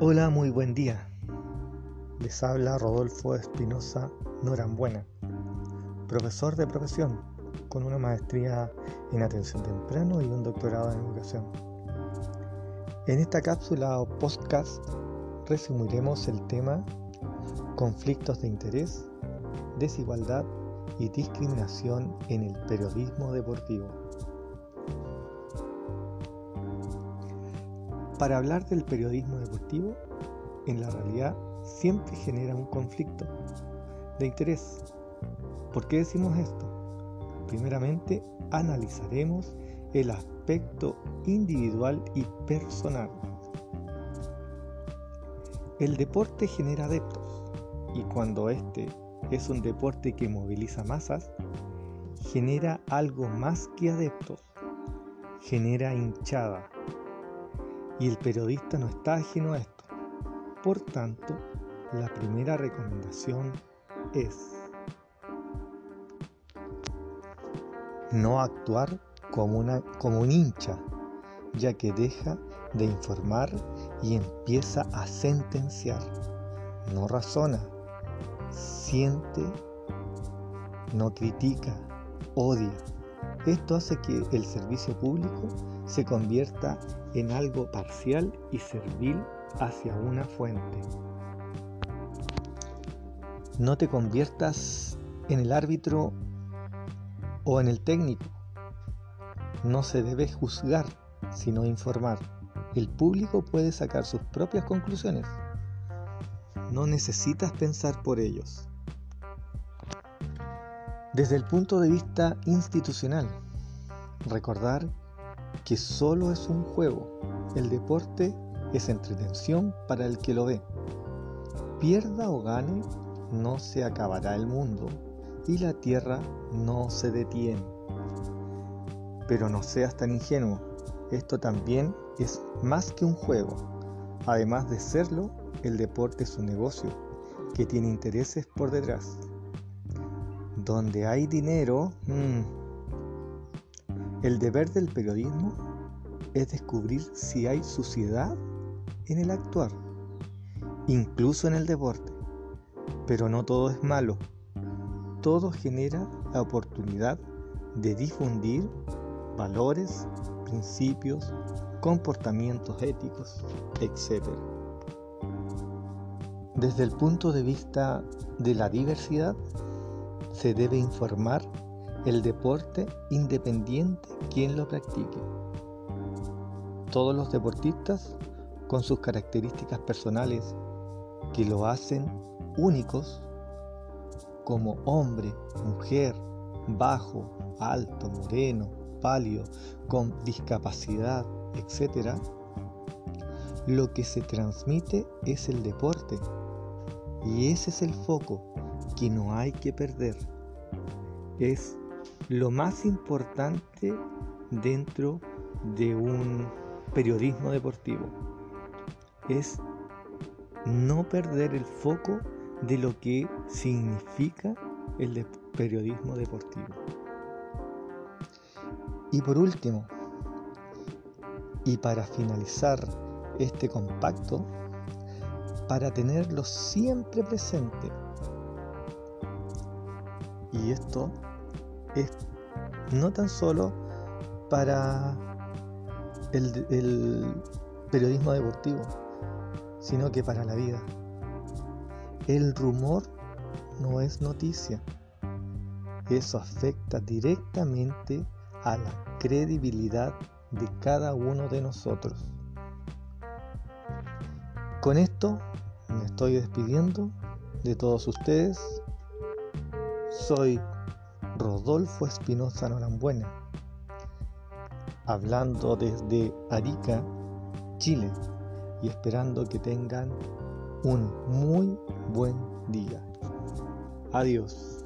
Hola, muy buen día. Les habla Rodolfo Espinosa Norambuena, profesor de profesión con una maestría en atención temprano y un doctorado en educación. En esta cápsula o podcast resumiremos el tema conflictos de interés, desigualdad y discriminación en el periodismo deportivo. Para hablar del periodismo deportivo, en la realidad siempre genera un conflicto de interés. ¿Por qué decimos esto? Primeramente, analizaremos el aspecto individual y personal. El deporte genera adeptos y cuando este es un deporte que moviliza masas, genera algo más que adeptos, genera hinchada. Y el periodista no está ajeno a esto. Por tanto, la primera recomendación es no actuar como, una, como un hincha, ya que deja de informar y empieza a sentenciar. No razona, siente, no critica, odia. Esto hace que el servicio público se convierta en algo parcial y servil hacia una fuente. No te conviertas en el árbitro o en el técnico. No se debe juzgar, sino informar. El público puede sacar sus propias conclusiones. No necesitas pensar por ellos. Desde el punto de vista institucional, recordar que solo es un juego. El deporte es entretención para el que lo ve. Pierda o gane, no se acabará el mundo y la tierra no se detiene. Pero no seas tan ingenuo, esto también es más que un juego. Además de serlo, el deporte es un negocio que tiene intereses por detrás. Donde hay dinero, mm, el deber del periodismo es descubrir si hay suciedad en el actuar, incluso en el deporte. Pero no todo es malo. Todo genera la oportunidad de difundir valores, principios, comportamientos éticos, etc. Desde el punto de vista de la diversidad, se debe informar el deporte independiente quien lo practique. Todos los deportistas con sus características personales que lo hacen únicos como hombre, mujer, bajo, alto, moreno, pálido, con discapacidad, etc., lo que se transmite es el deporte. Y ese es el foco que no hay que perder. Es lo más importante dentro de un periodismo deportivo. Es no perder el foco de lo que significa el periodismo deportivo. Y por último, y para finalizar este compacto, para tenerlo siempre presente, y esto es no tan solo para el, periodismo deportivo, sino que para la vida. El rumor no es noticia. Eso afecta directamente a la credibilidad de cada uno de nosotros. Con esto me estoy despidiendo de todos ustedes. Soy Rodolfo Espinosa Norambuena, hablando desde Arica, Chile, y esperando que tengan un muy buen día. Adiós.